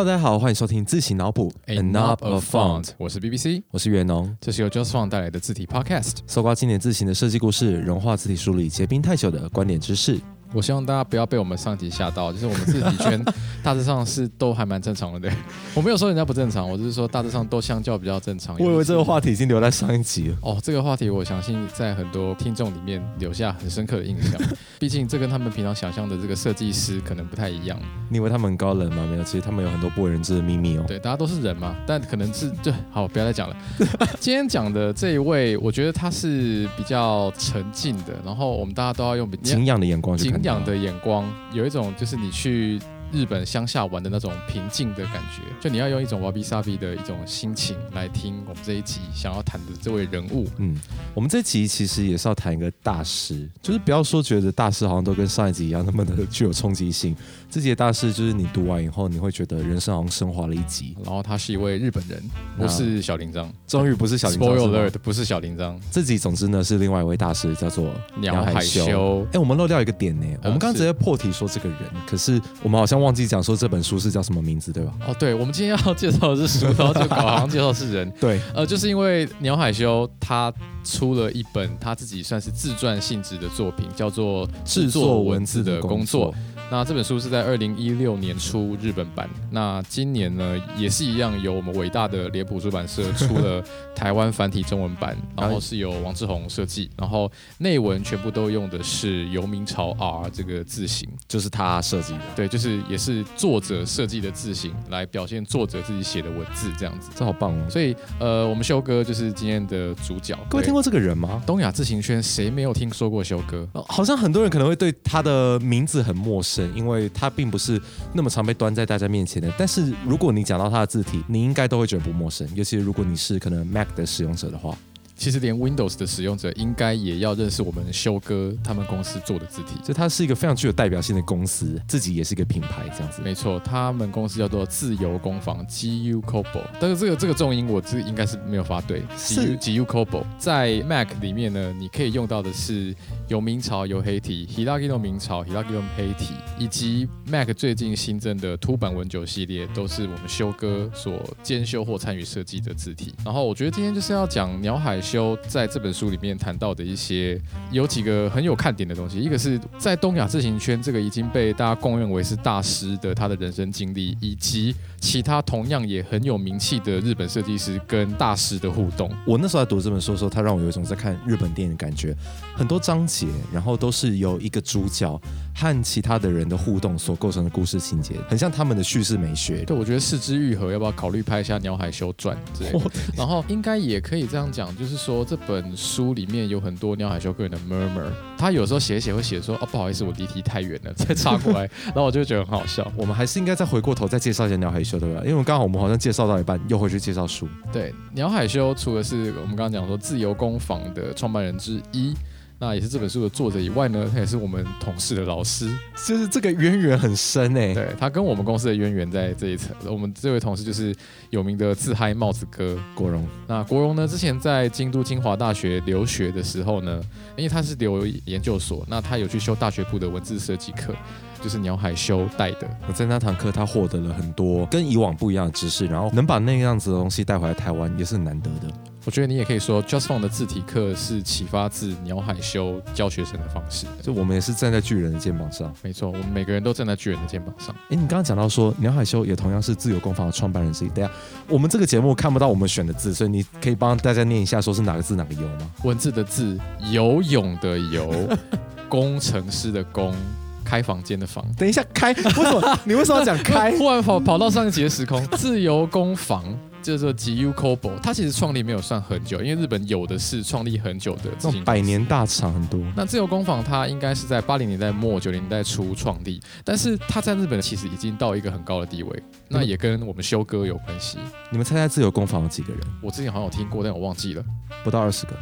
Hello，大家好，欢迎收听自行脑补 A knob of font，我是 BBC，我是袁农。这是由 Just Font 带来的字体 Podcast。搜刮经典字形的设计故事，融化字体梳理结冰太久的观点知识。我希望大家不要被我们上集吓到，就是我们自己圈 大致上是都还蛮正常的。对，我没有说人家不正常，我就是说大致上都相较比较正常。我以为这个话题已经留在上一集了。哦，这个话题我相信在很多听众里面留下很深刻的印象。毕竟这跟他们平常想象的这个设计师可能不太一样。你以为他们很高冷吗？没有，其实他们有很多不为人知的秘密哦。对，大家都是人嘛，但可能是对好，不要再讲了。今天讲的这一位，我觉得他是比较沉静的，然后我们大家都要用敬仰的眼光，敬养的眼光。有一种就是你去。日本乡下玩的那种平静的感觉，就你要用一种瓦比萨比的一种心情来听我们这一集想要谈的这位人物。嗯，我们这集其实也是要谈一个大师，就是不要说觉得大师好像都跟上一集一样那么的具有冲击性。这集的大师就是你读完以后，你会觉得人生好像升华了一级。然后他是一位日本人，不是小铃铛，终于不是小铃铛，Spoiler 不是小铃铛。这集总之呢是另外一位大师，叫做鸟海修。哎，我们漏掉一个点呢，我们刚刚直接破题说这个人，可是我们好像忘记讲说这本。书是叫什么名字，对吧？哦，对，我们今天要介绍的是书，然后就搞好像介绍是人。对，呃，就是因为鸟海修他出了一本他自己算是自传性质的作品，叫做《制作文字的工作》。那这本书是在二零一六年出日本版，那今年呢也是一样，由我们伟大的脸谱出版社出了台湾繁体中文版，然后是由王志宏设计，然后内文全部都用的是游明朝 R 这个字形，就是他设计的，对，就是也是作者设计的字形来表现作者自己写的文字这样子，这好棒哦。所以呃，我们修哥就是今天的主角，各位听过这个人吗？东亚自行圈谁没有听说过修哥？好像很多人可能会对他的名字很陌生。因为它并不是那么常被端在大家面前的，但是如果你讲到它的字体，你应该都会觉得不陌生，尤其如果你是可能 Mac 的使用者的话。其实连 Windows 的使用者应该也要认识我们修哥他们公司做的字体，就它是一个非常具有代表性的公司，自己也是一个品牌这样子。没错，他们公司叫做自由工坊 GU Kobo，但是这个这个重音我这应该是没有发对，是 GU Kobo。在 Mac 里面呢，你可以用到的是有明朝有黑体，Hiragino 明朝，Hiragino 黑体，以及 Mac 最近新增的凸版文九系列，都是我们修哥所兼修或参与设计的字体。然后我觉得今天就是要讲鸟海。修在这本书里面谈到的一些有几个很有看点的东西，一个是在东亚自行圈这个已经被大家公认为是大师的他的人生经历，以及其他同样也很有名气的日本设计师跟大师的互动。我那时候在读这本书的时候，他让我有一种在看日本电影的感觉，很多章节，然后都是由一个主角和其他的人的互动所构成的故事情节，很像他们的叙事美学。对，我觉得四肢愈合要不要考虑拍一下鸟海修传之类的？然后应该也可以这样讲，就是。说这本书里面有很多鸟海修个人的 murmur，他有时候写写会写说哦不好意思我离题太远了再插过来，然后我就觉得很好笑。我们还是应该再回过头再介绍一下鸟海修对吧？因为刚好我们好像介绍到一半又回去介绍书。对，鸟海修除了是我们刚刚讲说自由工坊的创办人之一。那也是这本书的作者以外呢，他也是我们同事的老师，就是这个渊源很深哎。对他跟我们公司的渊源在这一层。我们这位同事就是有名的自嗨帽子哥国荣。那国荣呢，之前在京都清华大学留学的时候呢，因为他是留研究所，那他有去修大学部的文字设计课，就是鸟海修带的。在那堂课，他获得了很多跟以往不一样的知识，然后能把那个样子的东西带回来台湾，也是很难得的。我觉得你也可以说，Just Font 的字体课是启发自鸟海修教学生的方式。就我们也是站在巨人的肩膀上，没错，我们每个人都站在巨人的肩膀上。哎，你刚刚讲到说鸟海修也同样是自由工坊的创办人之一。等下，我们这个节目看不到我们选的字，所以你可以帮大家念一下，说是哪个字哪个游吗？文字的字，游泳的游，工程师的工，开房间的房。等一下，开？为什么？你为什么要讲开？忽然跑跑到上一节时空，自由工坊。叫做 GU Kobo，它其实创立没有算很久，因为日本有的是创立很久的，这种百年大厂很多。那自由工坊它应该是在八零年代末九零年代初创立，但是它在日本其实已经到一个很高的地位，那也跟我们修哥有关系。你们猜猜自由工坊有几个人？我之前好像有听过，但我忘记了，不到二十个。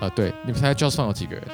啊，对，你们猜 Just Fun 有几个人？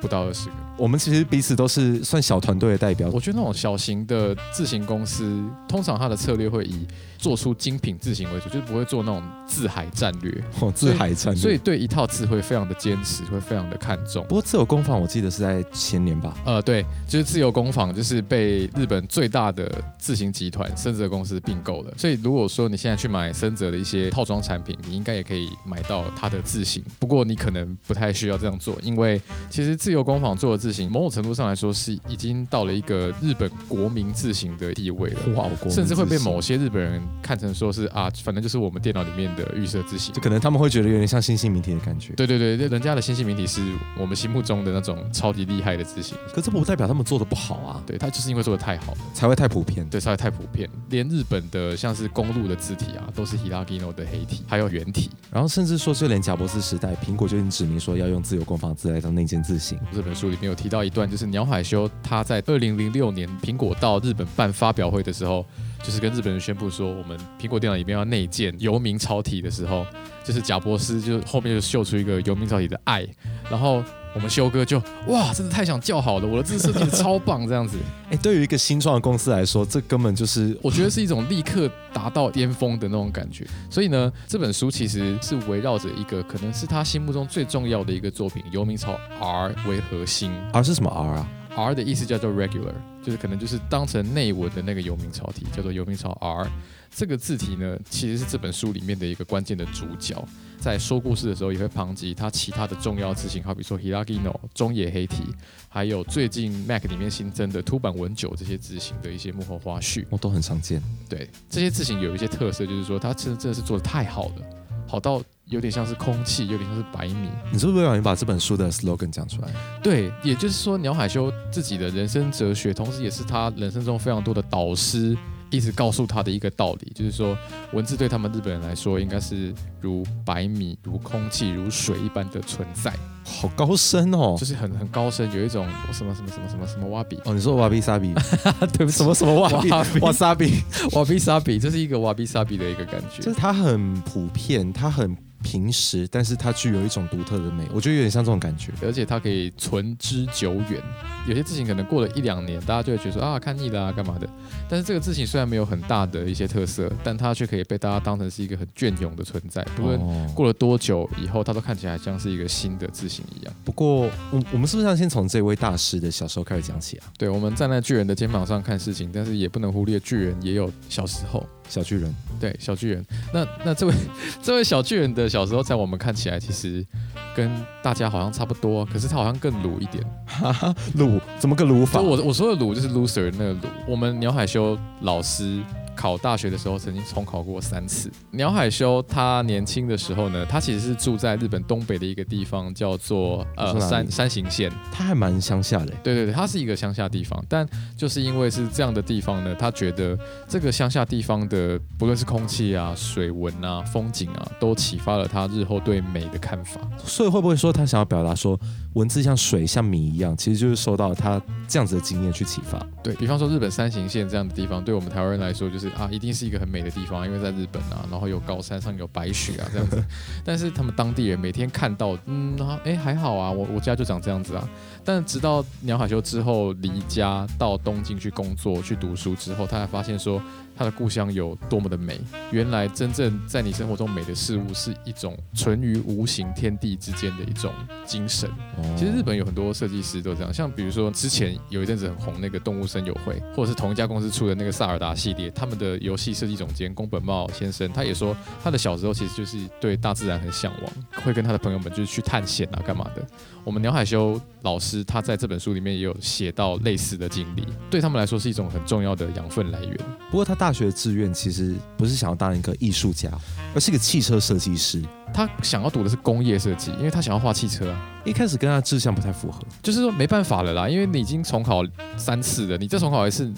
不到二十个。我们其实彼此都是算小团队的代表。我觉得那种小型的自行公司，通常它的策略会以做出精品字型为主，就是不会做那种自海战略。哦，自海战略，所以对一套字会非常的坚持，会非常的看重。不过自由工坊我记得是在前年吧？呃，对，就是自由工坊就是被日本最大的自行集团森泽公司并购了。所以如果说你现在去买森泽的一些套装产品，你应该也可以买到它的字型。不过你可能不太需要这样做，因为其实自由工坊做的字型，某种程度上来说是已经到了一个日本国民字型的地位了。哇，甚至会被某些日本人看成说是啊，反正就是我们电脑里面的预设字型，就可能他们会觉得有点像新兴名体的感觉。对对对，人家的新兴名体是我们心目中的那种超级厉害的字型，可这不代表他们做的不好啊。对他就是因为做的太好了，才会太普遍。对，才会太普遍。连日本的像是公路的字体啊，都是 Hiragino 的黑体，还有圆体。然后甚至说，就连贾伯斯时代，苹果就已经指明说要用自由工坊字来当内建字型。这本书里面有提到一段，就是鸟海修他在二零零六年苹果到日本办发表会的时候，就是跟日本人宣布说，我们苹果电脑里面要内建游民超体的时候，就是贾伯斯就后面就秀出一个游民超体的爱，然后。我们修哥就哇，真的太想叫好了！我的字设计的超棒，这样子。哎，对于一个新创的公司来说，这根本就是我觉得是一种立刻达到巅峰的那种感觉。所以呢，这本书其实是围绕着一个可能是他心目中最重要的一个作品《游民超 R》为核心。R 是什么 R 啊？R 的意思叫做 regular，就是可能就是当成内文的那个游民超体，叫做游民超 R。这个字体呢，其实是这本书里面的一个关键的主角。在说故事的时候，也会旁及它其他的重要字型，好比说 Hiragino 中野黑体，还有最近 Mac 里面新增的凸版文九这些字型的一些幕后花絮，我都很常见。对，这些字型有一些特色，就是说它真的真的是做的太好了，好到有点像是空气，有点像是白米。你是不是不小心把这本书的 slogan 讲出来？对，也就是说鸟海修自己的人生哲学，同时也是他人生中非常多的导师。一直告诉他的一个道理，就是说，文字对他们日本人来说，应该是如白米、如空气、如水一般的存在。好高深哦，就是很很高深，有一种什么什么什么什么什么瓦比哦，你说瓦比。沙比，对不什么什么瓦比？瓦沙比。瓦比沙比，这是一个瓦比沙比的一个感觉，就是它很普遍，它很。平时，但是它具有一种独特的美，我觉得有点像这种感觉，而且它可以存之久远。有些字型可能过了一两年，大家就会觉得说啊，看腻了啊，干嘛的？但是这个字型虽然没有很大的一些特色，但它却可以被大家当成是一个很隽永的存在。不论过了多久以后，它都看起来像是一个新的字型一样。不过，我我们是不是要先从这位大师的小时候开始讲起啊？对，我们站在巨人的肩膀上看事情，但是也不能忽略巨人也有小时候。小巨人，对小巨人，那那这位 这位小巨人的小时候，在我们看起来，其实跟大家好像差不多，可是他好像更鲁一点。哈哈，鲁怎么个鲁法？我我说的鲁就是 loser 那个鲁。我们鸟海修老师。考大学的时候，曾经重考过三次。鸟海修他年轻的时候呢，他其实是住在日本东北的一个地方，叫做呃山山形县。他还蛮乡下的。对对对，他是一个乡下地方，但就是因为是这样的地方呢，他觉得这个乡下地方的不论是空气啊、水文啊、风景啊，都启发了他日后对美的看法。所以会不会说他想要表达说，文字像水、像米一样，其实就是受到他这样子的经验去启发？对比方说日本山形县这样的地方，对我们台湾人来说就是。啊，一定是一个很美的地方，因为在日本啊，然后有高山上有白雪啊这样子。但是他们当地人每天看到，嗯，哎还好啊，我我家就长这样子啊。但直到鸟海修之后离家到东京去工作去读书之后，他才发现说。他的故乡有多么的美？原来真正在你生活中美的事物，是一种存于无形天地之间的一种精神。其实日本有很多设计师都这样，像比如说之前有一阵子很红那个动物森友会，或者是同一家公司出的那个萨尔达系列，他们的游戏设计总监宫本茂先生，他也说他的小时候其实就是对大自然很向往，会跟他的朋友们就是去探险啊，干嘛的。我们鸟海修老师他在这本书里面也有写到类似的经历，对他们来说是一种很重要的养分来源。不过他大学的志愿其实不是想要当一个艺术家，而是一个汽车设计师。他想要读的是工业设计，因为他想要画汽车啊。一开始跟他志向不太符合，就是说没办法了啦，因为你已经重考三次了，你再重考一次，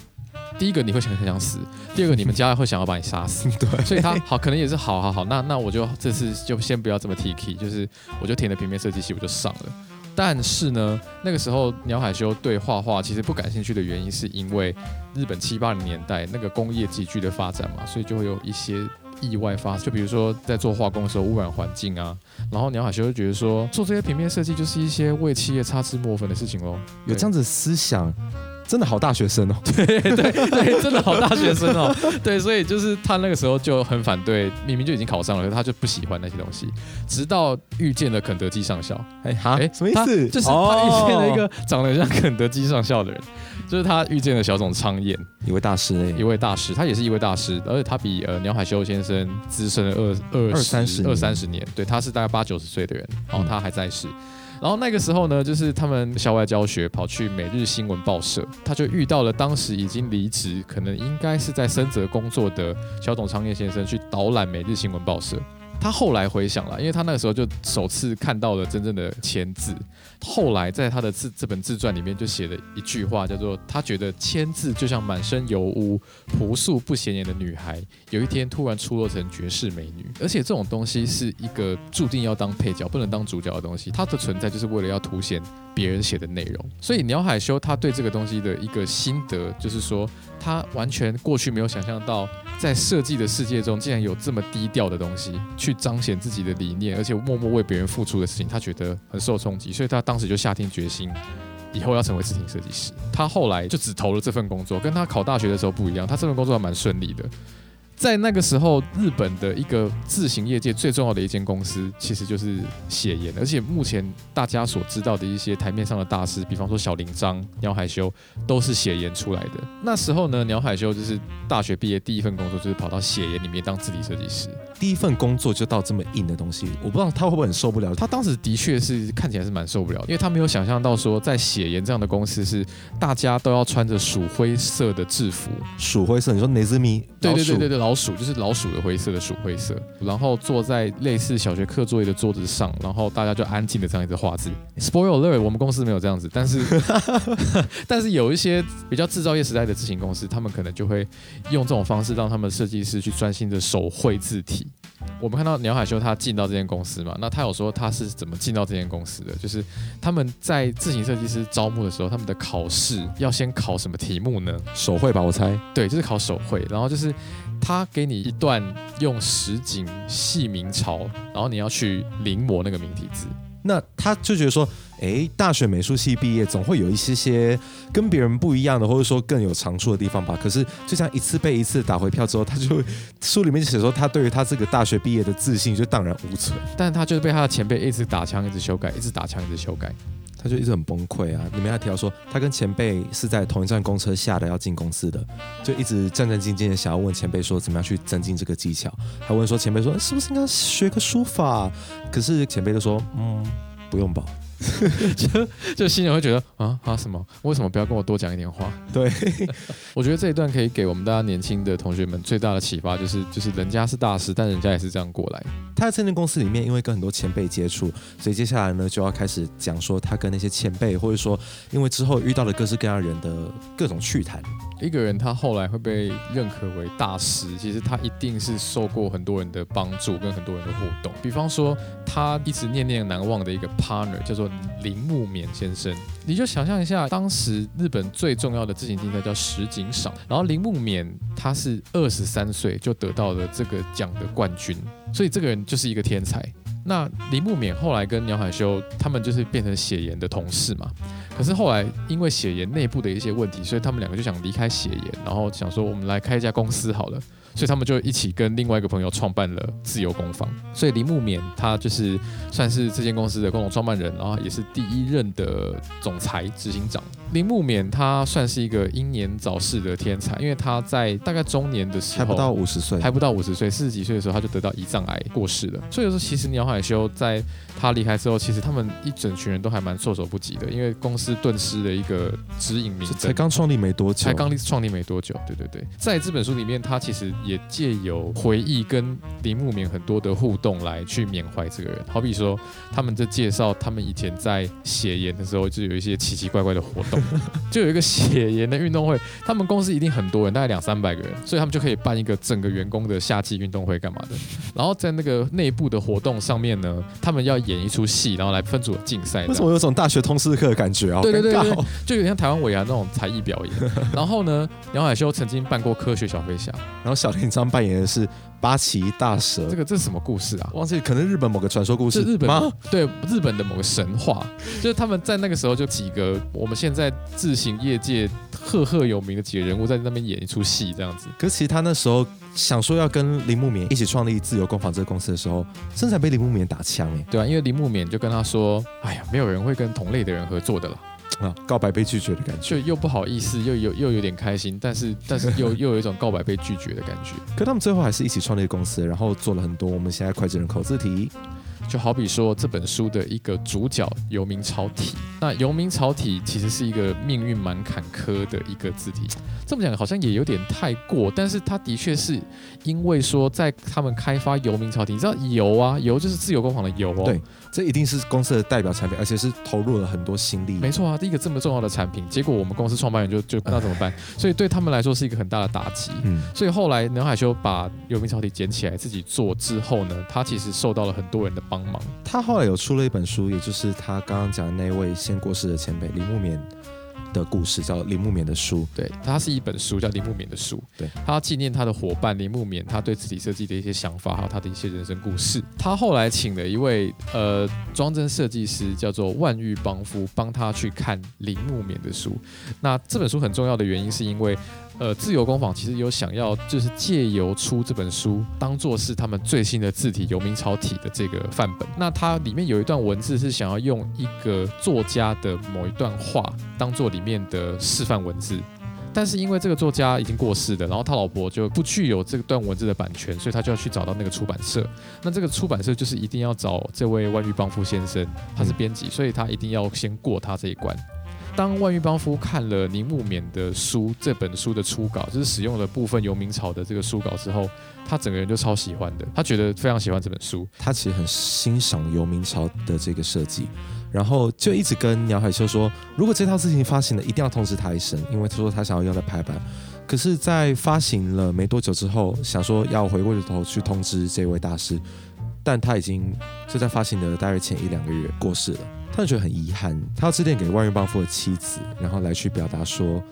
第一个你会想很想死，第二个你们家会想要把你杀死。对，所以他好可能也是好好好，那那我就这次就先不要这么 T K，就是我就填了平面设计系，我就上了。但是呢，那个时候鸟海修对画画其实不感兴趣的原因，是因为日本七八零年代那个工业急剧的发展嘛，所以就会有一些意外发生，就比如说在做化工的时候污染环境啊，然后鸟海修就觉得说做这些平面设计就是一些为企业擦之莫粉的事情喽，有这样子思想，真的好大学生哦。对对对，真的好大学生哦。对，所以就是他那个时候就很反对，明明就已经考上了，可是他就不喜欢那些东西。直到遇见了肯德基上校，哎哈，哎什么意思？就是他遇见了一个长得像肯德基上校的人，就是他遇见了小种昌彦，一位大师哎一，位大师，他也是一位大师，而且他比呃鸟海修先生资深了二二二三十年二三十年，对，他是大概八九十岁的人，然后他还在世。然后那个时候呢，就是他们校外教学，跑去每日新闻报社，他就遇到了当时已经离职，可能应该是在深泽工作的小董昌彦先生，去导览每日新闻报社。他后来回想了，因为他那个时候就首次看到了真正的签字。后来在他的自这本自传里面就写了一句话，叫做他觉得签字就像满身油污、朴素不显眼的女孩，有一天突然出落成绝世美女。而且这种东西是一个注定要当配角，不能当主角的东西。它的存在就是为了要凸显别人写的内容。所以鸟海修他对这个东西的一个心得，就是说他完全过去没有想象到，在设计的世界中竟然有这么低调的东西，去彰显自己的理念，而且默默为别人付出的事情，他觉得很受冲击，所以他当时就下定决心。以后要成为视听设计师，他后来就只投了这份工作，跟他考大学的时候不一样。他这份工作还蛮顺利的，在那个时候，日本的一个自行业界最重要的一间公司，其实就是写研，而且目前大家所知道的一些台面上的大师，比方说小林章、鸟海修，都是写研出来的。那时候呢，鸟海修就是大学毕业第一份工作，就是跑到写研里面当字体设计师。第一份工作就到这么硬的东西，我不知道他会不会很受不了。他当时的确是看起来是蛮受不了的，因为他没有想象到说，在写研这样的公司是大家都要穿着鼠灰色的制服，鼠灰色，你说哪只米？对对对对对，老鼠就是老鼠的灰色的鼠灰色，然后坐在类似小学课作业的桌子上，然后大家就安静的这样一直画字。Spoiler alert，我们公司没有这样子，但是 但是有一些比较制造业时代的自行公司，他们可能就会用这种方式让他们设计师去专心的手绘字体。我们看到鸟海修他进到这间公司嘛，那他有说他是怎么进到这间公司的，就是他们在自行设计师招募的时候，他们的考试要先考什么题目呢？手绘吧，我猜。对，就是考手绘，然后就是他给你一段用实景细明朝，然后你要去临摹那个明体字。那他就觉得说，诶，大学美术系毕业总会有一些些跟别人不一样的，或者说更有长处的地方吧。可是就像一次被一次打回票之后，他就书里面写说，他对于他这个大学毕业的自信就荡然无存，但他就是被他的前辈一直打枪，一直修改，一直打枪，一直修改。他就一直很崩溃啊。里面还提到说，他跟前辈是在同一站公车下的要进公司的，就一直战战兢兢的想要问前辈说怎么样去增进这个技巧，还问说前辈说是不是应该学个书法？可是前辈就说，嗯，不用吧。就 就新人会觉得啊啊什么？为什么不要跟我多讲一点话？对，我觉得这一段可以给我们大家年轻的同学们最大的启发，就是就是人家是大师，但人家也是这样过来。他在这间公司里面，因为跟很多前辈接触，所以接下来呢就要开始讲说他跟那些前辈，或者说因为之后遇到了各式各样人的各种趣谈。一个人他后来会被认可为大师，其实他一定是受过很多人的帮助，跟很多人的互动。比方说，他一直念念难忘的一个 partner 叫做铃木勉先生。你就想象一下，当时日本最重要的自行竞赛叫石井赏，然后铃木勉他是二十三岁就得到了这个奖的冠军，所以这个人就是一个天才。那铃木勉后来跟鸟海修他们就是变成写研的同事嘛，可是后来因为血研内部的一些问题，所以他们两个就想离开血研，然后想说我们来开一家公司好了，所以他们就一起跟另外一个朋友创办了自由工坊。所以林木勉他就是算是这间公司的共同创办人，然后也是第一任的总裁执行长。林木勉他算是一个英年早逝的天才，因为他在大概中年的时候还不到五十岁，还不到五十岁，四十几岁的时候他就得到胰脏癌过世了。所以说，其实鸟海修在他离开之后，其实他们一整群人都还蛮措手不及的，因为公司顿失的一个指引明灯。才刚创立没多久，才刚创立没多久，对对对，在这本书里面，他其实也借由回忆跟林木棉很多的互动来去缅怀这个人。好比说，他们在介绍他们以前在写研的时候，就有一些奇奇怪怪的活动，就有一个写研的运动会，他们公司一定很多人，大概两三百个人，所以他们就可以办一个整个员工的夏季运动会干嘛的。然后在那个内部的活动上面呢，他们要演一出戏，然后来分组竞赛。为什么有种大学通识课的感觉好对对对对就有点像台湾尾牙那种才艺表演。然后呢，杨海修曾经扮过科学小飞侠，然后小林章扮演的是八岐大蛇，这个这是什么故事啊？忘记可能日本某个传说故事是日本吗？对日本的某个神话，就是他们在那个时候就几个我们现在自行业界赫赫有名的几个人物在那边演一出戏这样子。可是其实他那时候想说要跟林木棉一起创立自由工坊这个公司的时候，生产被林木棉打枪哎、对啊，因为林木棉就跟他说：“哎呀，没有人会跟同类的人合作的啦。啊，告白被拒绝的感”觉。就又不好意思，又有又有点开心，但是 但是又又有一种告白被拒绝的感觉。可他们最后还是一起创立公司，然后做了很多我们现在脍炙人口字体。就好比说这本书的一个主角游民朝体，那游民朝体其实是一个命运蛮坎坷的一个字体。这么讲好像也有点太过，但是它的确是因为说在他们开发游民朝体，你知道油啊，油就是自由工坊的油哦。对，这一定是公司的代表产品，而且是投入了很多心力。没错啊，第一个这么重要的产品，结果我们公司创办人就就 那怎么办？所以对他们来说是一个很大的打击。嗯，所以后来南海修把游民朝体捡起来自己做之后呢，他其实受到了很多人的帮忙。他后来有出了一本书，也就是他刚刚讲的那位先过世的前辈铃木棉的故事，叫《铃木棉的书》。对，它是一本书，叫铃木勉的书。对，他纪念他的伙伴铃木勉，他对自己设计的一些想法，还有他的一些人生故事。他后来请了一位呃装帧设计师，叫做万玉邦夫，帮他去看铃木勉的书。那这本书很重要的原因，是因为呃自由工坊其实有想要就是借由出这本书，当做是他们最新的字体游民草体的这个范本。那它里面有一段文字是想要用一个作家的某一段话当做里面的示范文字。但是因为这个作家已经过世了，然后他老婆就不具有这段文字的版权，所以他就要去找到那个出版社。那这个出版社就是一定要找这位万玉邦夫先生，他是编辑，所以他一定要先过他这一关。当万玉邦夫看了铃木勉的书这本书的初稿，就是使用了部分游明朝的这个书稿之后，他整个人就超喜欢的，他觉得非常喜欢这本书。他其实很欣赏游明朝的这个设计，然后就一直跟鸟海秀说，如果这套事情发行了，一定要通知他一声，因为他说他想要用来排版。可是，在发行了没多久之后，想说要回过头去通知这位大师，但他已经就在发行的大约前一两个月过世了。他就觉得很遗憾，他要致电给万玉邦夫的妻子，然后来去表达说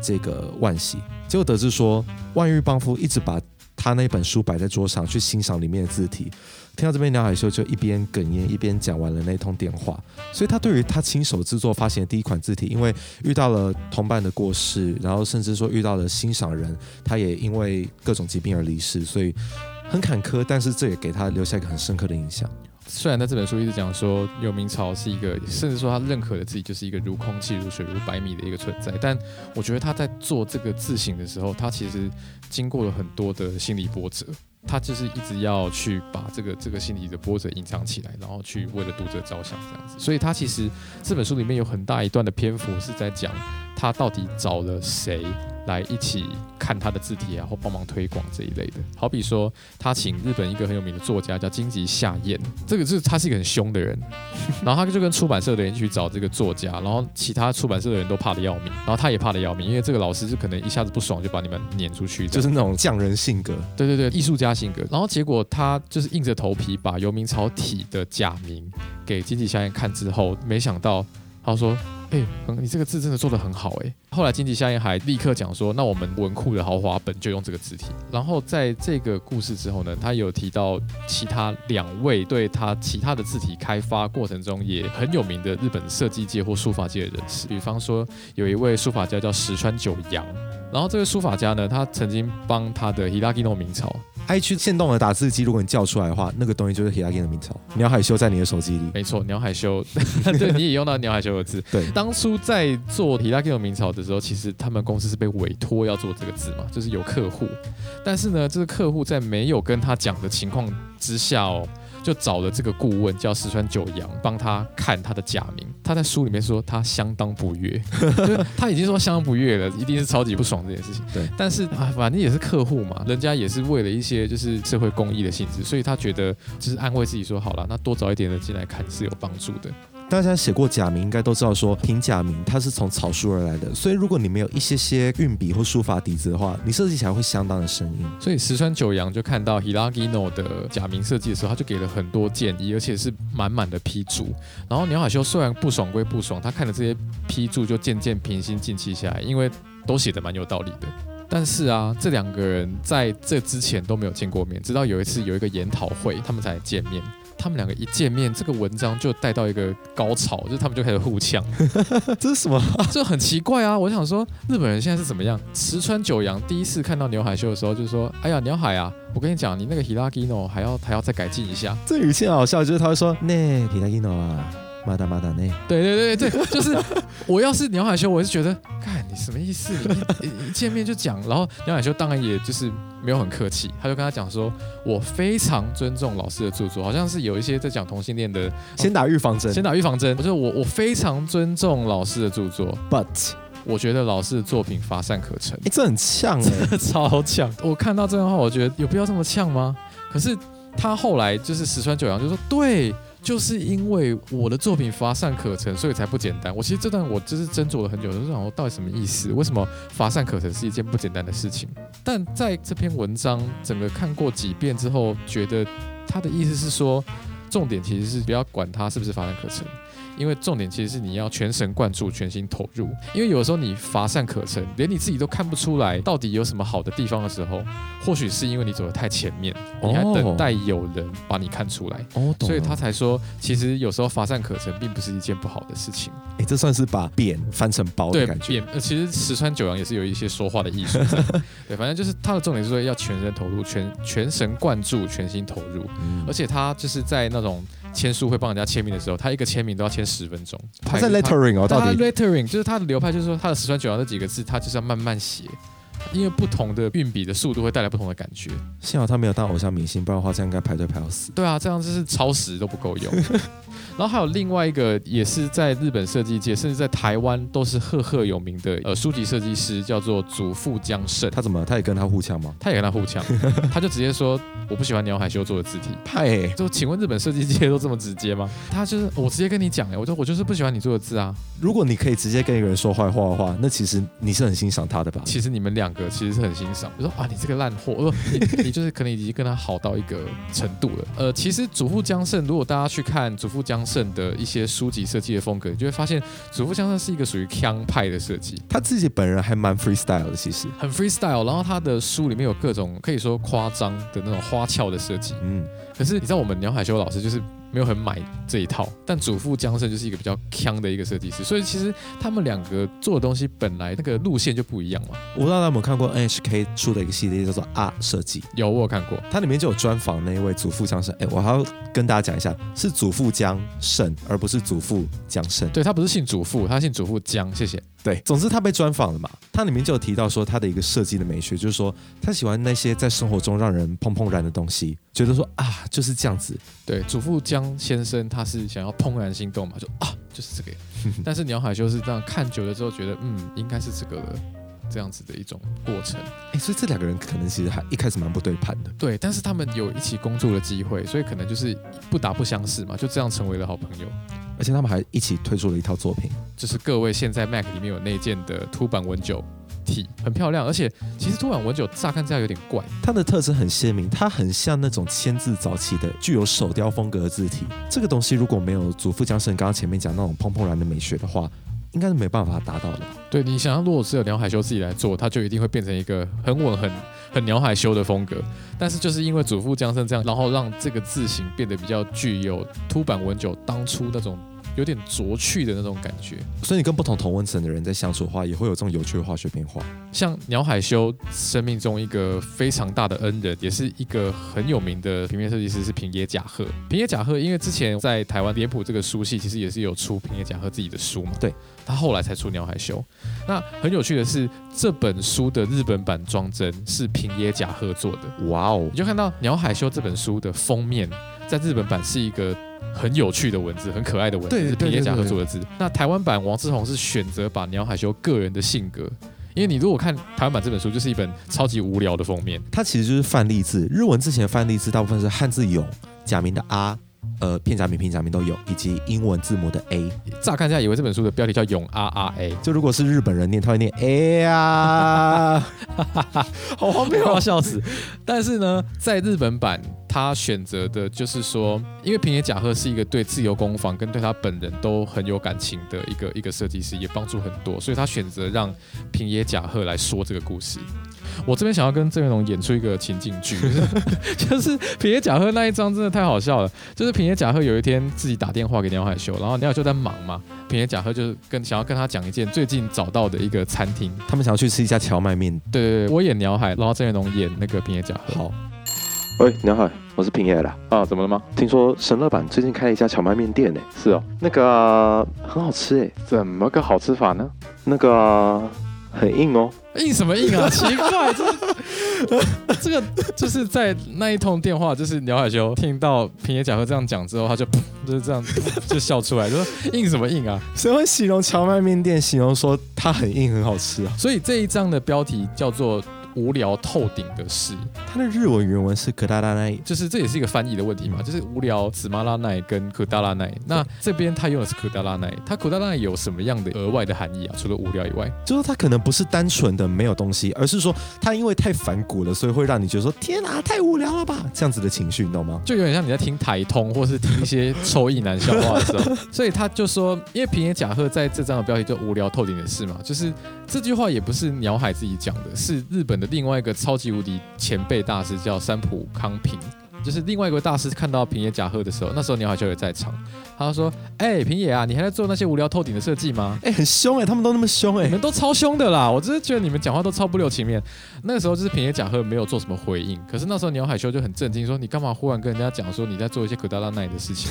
这个万喜。结果得知说，万玉邦夫一直把他那本书摆在桌上去欣赏里面的字体。听到这边，鸟海秀就一边哽咽一边讲完了那通电话。所以他对于他亲手制作发行的第一款字体，因为遇到了同伴的过世，然后甚至说遇到了欣赏人，他也因为各种疾病而离世，所以很坎坷。但是这也给他留下一个很深刻的印象。虽然他这本书一直讲说游民潮是一个，甚至说他认可的自己就是一个如空气、如水、如百米的一个存在，但我觉得他在做这个自省的时候，他其实经过了很多的心理波折。他就是一直要去把这个这个心理的波折隐藏起来，然后去为了读者着想这样子。所以他其实这本书里面有很大一段的篇幅是在讲他到底找了谁来一起看他的字体，然后帮忙推广这一类的。好比说，他请日本一个很有名的作家叫金吉夏彦，这个是他是一个很凶的人，然后他就跟出版社的人去找这个作家，然后其他出版社的人都怕的要命，然后他也怕的要命，因为这个老师就可能一下子不爽就把你们撵出去，就是那种匠人性格。对对对，艺术家性格。然后结果他就是硬着头皮把游明草体的假名给金吉夏彦看之后，没想到他说：“哎、你这个字真的做的很好哎。”后来经济夏彦还立刻讲说：“那我们文库的豪华本就用这个字体。”然后在这个故事之后呢，他有提到其他两位对他其他的字体开发过程中也很有名的日本设计界或书法界的人士，比方说有一位书法家叫石川九阳。然后这位书法家呢，他曾经帮他的 Hiragino 明朝 i 区限动的打字机，如果你叫出来的话，那个东西就是 Hiragin 的名字。鸟海修在你的手机里。没错，鸟海修，对，你也用到鸟海修的字。对当初在做 Hiragino 明朝的时候，其实他们公司是被委托要做这个字嘛，就是有客户。但是呢，这个客户在没有跟他讲的情况之下哦，就找了这个顾问叫石川九阳帮他看他的假名。他在书里面说他相当不悦，就 是他已经说相当不悦了，一定是超级不爽这件事情。对，但是啊，反正也是客户嘛，人家也是为了一些就是社会公益的性质，所以他觉得就是安慰自己说好了，那多找一点人进来看是有帮助的。大家写过假名，应该都知道说平假名它是从草书而来的，所以如果你没有一些些运笔或书法底子的话，你设计起来会相当的生硬。所以石川九阳就看到 Hiragino 的假名设计的时候，他就给了很多建议，而且是满满的批注。然后鸟海修虽然不爽归不爽，他看了这些批注就渐渐平心静气下来，因为都写的蛮有道理的。但是啊，这两个人在这之前都没有见过面，直到有一次有一个研讨会，他们才见面。他们两个一见面，这个文章就带到一个高潮，就是他们就开始互呛。这是什么？这很奇怪啊！我想说，日本人现在是怎么样？石川九阳第一次看到牛海秀的时候，就说：“哎呀，牛海啊，我跟你讲，你那个 Hiragino 还要还要再改进一下。”这语气好笑，就是他会说：“那 Hiragino 啊。”马达马达内，对对对对，就是我要是鸟海修，我是觉得，看你什么意思？一一见面就讲，然后鸟海修当然也就是没有很客气，他就跟他讲说，我非常尊重老师的著作，好像是有一些在讲同性恋的，先打预防针，先打预防针。我说我我非常尊重老师的著作，but 我觉得老师的作品乏善可陈。哎，这很呛哎，超呛！我看到这段话，我觉得有必要这么呛吗？可是他后来就是石川九阳就说，对。就是因为我的作品乏善可陈，所以才不简单。我其实这段我就是斟酌了很久，就是想我到底什么意思？为什么乏善可陈是一件不简单的事情？但在这篇文章整个看过几遍之后，觉得他的意思是说，重点其实是不要管它是不是乏善可陈。因为重点其实是你要全神贯注、全心投入。因为有的时候你乏善可陈，连你自己都看不出来到底有什么好的地方的时候，或许是因为你走得太前面，你还等待有人把你看出来。哦，所以他才说，其实有时候乏善可陈并不是一件不好的事情。哎，这算是把扁翻成包的感觉。扁，呃，其实石川九阳也是有一些说话的艺术。对，反正就是他的重点是说要全身投入、全全神贯注、全心投入，而且他就是在那种。签书会帮人家签名的时候，他一个签名都要签十分钟。他在 lettering 哦，到底 lettering 就是他的流派，就是说他的十川九阳这几个字，他就是要慢慢写，因为不同的运笔的速度会带来不同的感觉。幸好他没有当偶像明星，不然的话这样应该排队排到死。对啊，这样就是超时都不够用。然后还有另外一个，也是在日本设计界，甚至在台湾都是赫赫有名的呃书籍设计师，叫做祖父江胜。他怎么？他也跟他互呛吗？他也跟他互呛，他就直接说我不喜欢鸟海修做的字体。派，就请问日本设计界都这么直接吗？他就是我直接跟你讲哎，我就我就是不喜欢你做的字啊。如果你可以直接跟一个人说坏话的话，那其实你是很欣赏他的吧？其实你们两个其实是很欣赏。我说啊，你这个烂货，我说你 你就是可能已经跟他好到一个程度了。呃，其实祖父江胜，如果大家去看祖父江胜的一些。书籍设计的风格，你就会发现祖父江胜是一个属于腔派的设计。他自己本人还蛮 freestyle 的，其实很 freestyle。然后他的书里面有各种可以说夸张的那种花俏的设计。嗯，可是你知道我们鸟海修老师就是。没有很买这一套，但祖父江胜就是一个比较强的一个设计师，所以其实他们两个做的东西本来那个路线就不一样嘛。我不知道大家有没有看过 NHK 出的一个系列叫做《啊设计》，有我有看过，它里面就有专访那一位祖父江胜。哎，我还要跟大家讲一下，是祖父江胜，而不是祖父江胜。对他不是姓祖父，他姓祖父江。谢谢。对，总之他被专访了嘛，他里面就有提到说他的一个设计的美学，就是说他喜欢那些在生活中让人怦怦然的东西，觉得说啊就是这样子。对，祖父江先生他是想要怦然心动嘛，就啊就是这个。但是鸟海修是这样看久了之后觉得嗯应该是这个这样子的一种过程。哎，所以这两个人可能其实还一开始蛮不对盘的。对，但是他们有一起工作的机会，所以可能就是不打不相识嘛，就这样成为了好朋友。而且他们还一起推出了一套作品，就是各位现在 Mac 里面有那件的凸版文九体，很漂亮。而且其实凸版文九乍看这样有点怪，它的特征很鲜明，它很像那种签字早期的具有手雕风格的字体。这个东西如果没有祖父江胜刚刚前面讲那种砰砰然的美学的话，应该是没办法达到的。对你想象，如果是有鸟海修自己来做，他就一定会变成一个很稳、很很鸟海修的风格。但是就是因为祖父江胜这样，然后让这个字形变得比较具有凸版文酒当初那种。有点拙趣的那种感觉，所以你跟不同同温层的人在相处的话，也会有这种有趣的化学变化。像鸟海修生命中一个非常大的恩人，也是一个很有名的平面设计师，是平野甲贺。平野甲贺因为之前在台湾脸谱这个书系，其实也是有出平野甲贺自己的书嘛。对，他后来才出鸟海修。那很有趣的是，这本书的日本版装帧是平野甲贺做的。哇哦！你就看到鸟海修这本书的封面，在日本版是一个。很有趣的文字，很可爱的文字，是平野甲合作的字。那台湾版王志宏是选择把鸟海修个人的性格，因为你如果看台湾版这本书，就是一本超级无聊的封面。它其实就是范例字，日文之前的范例字大部分是汉字“勇”，假名的“阿”，呃片假名、平假名都有，以及英文字母的 A。乍看一下以为这本书的标题叫《永 R R A》，就如果是日本人念，他会念 A 啊，好荒谬要笑死。但是呢，在日本版，他选择的就是说，因为平野甲贺是一个对自由工坊跟对他本人都很有感情的一个一个设计师，也帮助很多，所以他选择让平野甲贺来说这个故事。我这边想要跟郑元龙演出一个情景剧，就是平野甲贺那一张真的太好笑了。就是平野甲贺有一天自己打电话给鸟海秀，然后鸟海修在忙嘛，平野甲贺就是跟想要跟他讲一件最近找到的一个餐厅，他们想要去吃一家荞麦面。对对对，我演鸟海，然后郑元龙演那个平野甲贺。好，喂，鸟海，我是平野啦。啊，怎么了吗？听说神乐版最近开了一家荞麦面店呢。是哦，那个啊很好吃哎，怎么个好吃法呢？那个啊很硬哦。硬什么硬啊？奇怪，这 这个就是在那一通电话，就是鸟海修听到平野甲贺这样讲之后，他就 就是这样就笑出来，就说硬什么硬啊？谁会形容荞麦面店，形容说它很硬很好吃啊？所以这一章的标题叫做。无聊透顶的事，它的日文原文是可达拉奈，就是这也是一个翻译的问题嘛，就是无聊紫马拉奈跟可达拉奈。那这边他用的是可达拉奈，它可达拉奈有什么样的额外的含义啊？除了无聊以外，就是它可能不是单纯的没有东西，而是说它因为太反骨了，所以会让你觉得说天哪，太无聊了吧？这样子的情绪，你懂吗？就有点像你在听台通，或是听一些臭意男笑话的时候。所以他就说，因为平野甲贺在这张的标题就无聊透顶的事嘛，就是这句话也不是鸟海自己讲的，是日本的另外一个超级无敌前辈大师叫三浦康平。就是另外一个大师看到平野甲贺的时候，那时候鸟海修也在场，他说：“哎，平野啊，你还在做那些无聊透顶的设计吗？哎，很凶哎，他们都那么凶哎，你们都超凶的啦！我真是觉得你们讲话都超不留情面。那个时候就是平野甲贺没有做什么回应，可是那时候鸟海修就很震惊，说你干嘛忽然跟人家讲说你在做一些苦达拉奈的事情？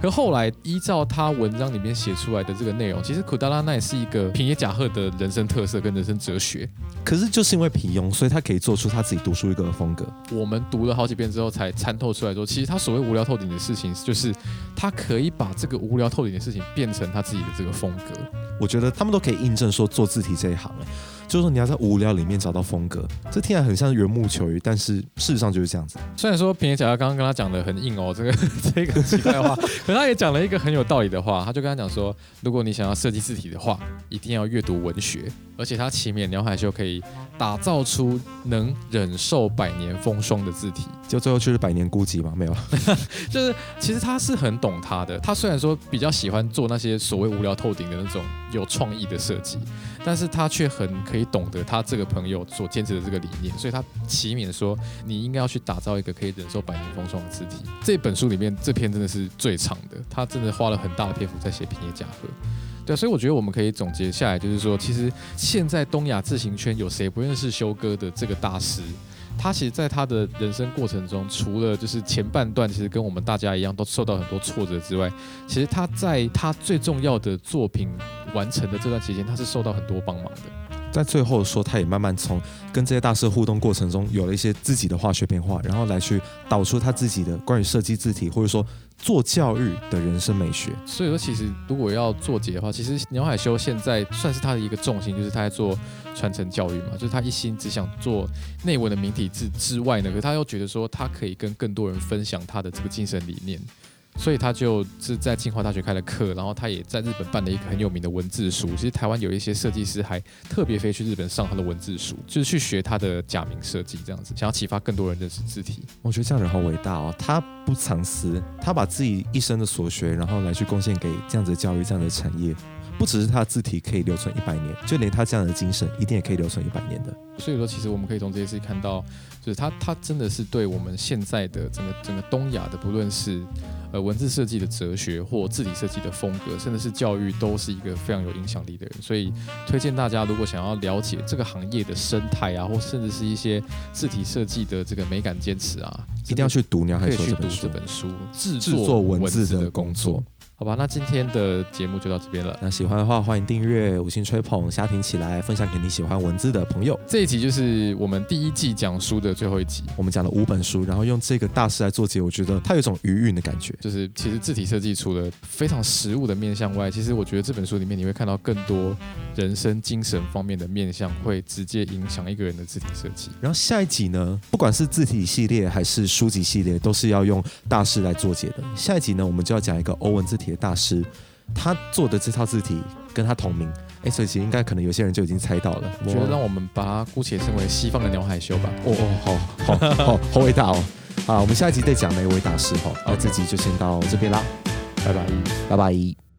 可后来依照他文章里面写出来的这个内容，其实苦达拉奈是一个平野甲贺的人生特色跟人生哲学。可是就是因为平庸，所以他可以做出他自己独树一格的风格。我们读了好几遍之后才参透出来说，其实。其实他所谓无聊透顶的事情，就是他可以把这个无聊透顶的事情变成他自己的这个风格。我觉得他们都可以印证说做字体这一行，就是说你要在无聊里面找到风格，这听起来很像缘木求鱼，但是事实上就是这样子。虽然说平野小要刚刚跟他讲的很硬哦，这个 这个奇怪的话，可他也讲了一个很有道理的话，他就跟他讲说，如果你想要设计字体的话，一定要阅读文学，而且他启勉鸟海秀可以打造出能忍受百年风霜的字体，就最后就是百年孤寂嘛，没有，就是其实他是很懂他的，他虽然说比较喜欢做那些所谓无聊透顶的那种。有创意的设计，但是他却很可以懂得他这个朋友所坚持的这个理念，所以他启勉说，你应该要去打造一个可以忍受百年风霜的字体。这本书里面这篇真的是最长的，他真的花了很大的篇幅在写平野甲贺。对，所以我觉得我们可以总结下来，就是说，其实现在东亚自行圈有谁不认识修哥的这个大师？他其实，在他的人生过程中，除了就是前半段，其实跟我们大家一样，都受到很多挫折之外，其实他在他最重要的作品完成的这段期间，他是受到很多帮忙的。在最后说，他也慢慢从跟这些大师互动过程中，有了一些自己的化学变化，然后来去导出他自己的关于设计字体，或者说做教育的人生美学。所以说，其实如果要做结的话，其实鸟海修现在算是他的一个重心，就是他在做传承教育嘛，就是他一心只想做内文的名体字之外呢，可他又觉得说他可以跟更多人分享他的这个精神理念。所以他就是在清华大学开了课，然后他也在日本办了一个很有名的文字书。其实台湾有一些设计师还特别飞去日本上他的文字书，就是去学他的假名设计，这样子想要启发更多人认识字体。我觉得这样人好伟大哦，他不藏私，他把自己一生的所学，然后来去贡献给这样子的教育、这样的产业。不只是他的字体可以留存一百年，就连他这样的精神，一定也可以留存一百年的。所以说，其实我们可以从这些事情看到，就是他他真的是对我们现在的整个整个东亚的，不论是呃文字设计的哲学，或字体设计的风格，甚至是教育，都是一个非常有影响力的人。所以推荐大家，如果想要了解这个行业的生态啊，或甚至是一些字体设计的这个美感坚持啊，一定要去读。你要可以去读这本书，制作文字的工作。好吧，那今天的节目就到这边了。那喜欢的话，欢迎订阅、五星吹捧、瞎听起来，分享给你喜欢文字的朋友。这一集就是我们第一季讲书的最后一集，我们讲了五本书，然后用这个大师来做结，我觉得它有一种余韵的感觉。就是其实字体设计除了非常实物的面向外，其实我觉得这本书里面你会看到更多人生精神方面的面向，会直接影响一个人的字体设计。然后下一集呢，不管是字体系列还是书籍系列，都是要用大师来做解的。下一集呢，我们就要讲一个欧文字体的大师，他做的这套字体跟他同名。哎，所以其实应该可能有些人就已经猜到了。我觉得让我们把它姑且称为西方的鸟海修吧。哦哦，好好好好伟大哦！好，我们下一集再讲哪一位大师哈。那这集就先到这边啦，拜拜，拜拜。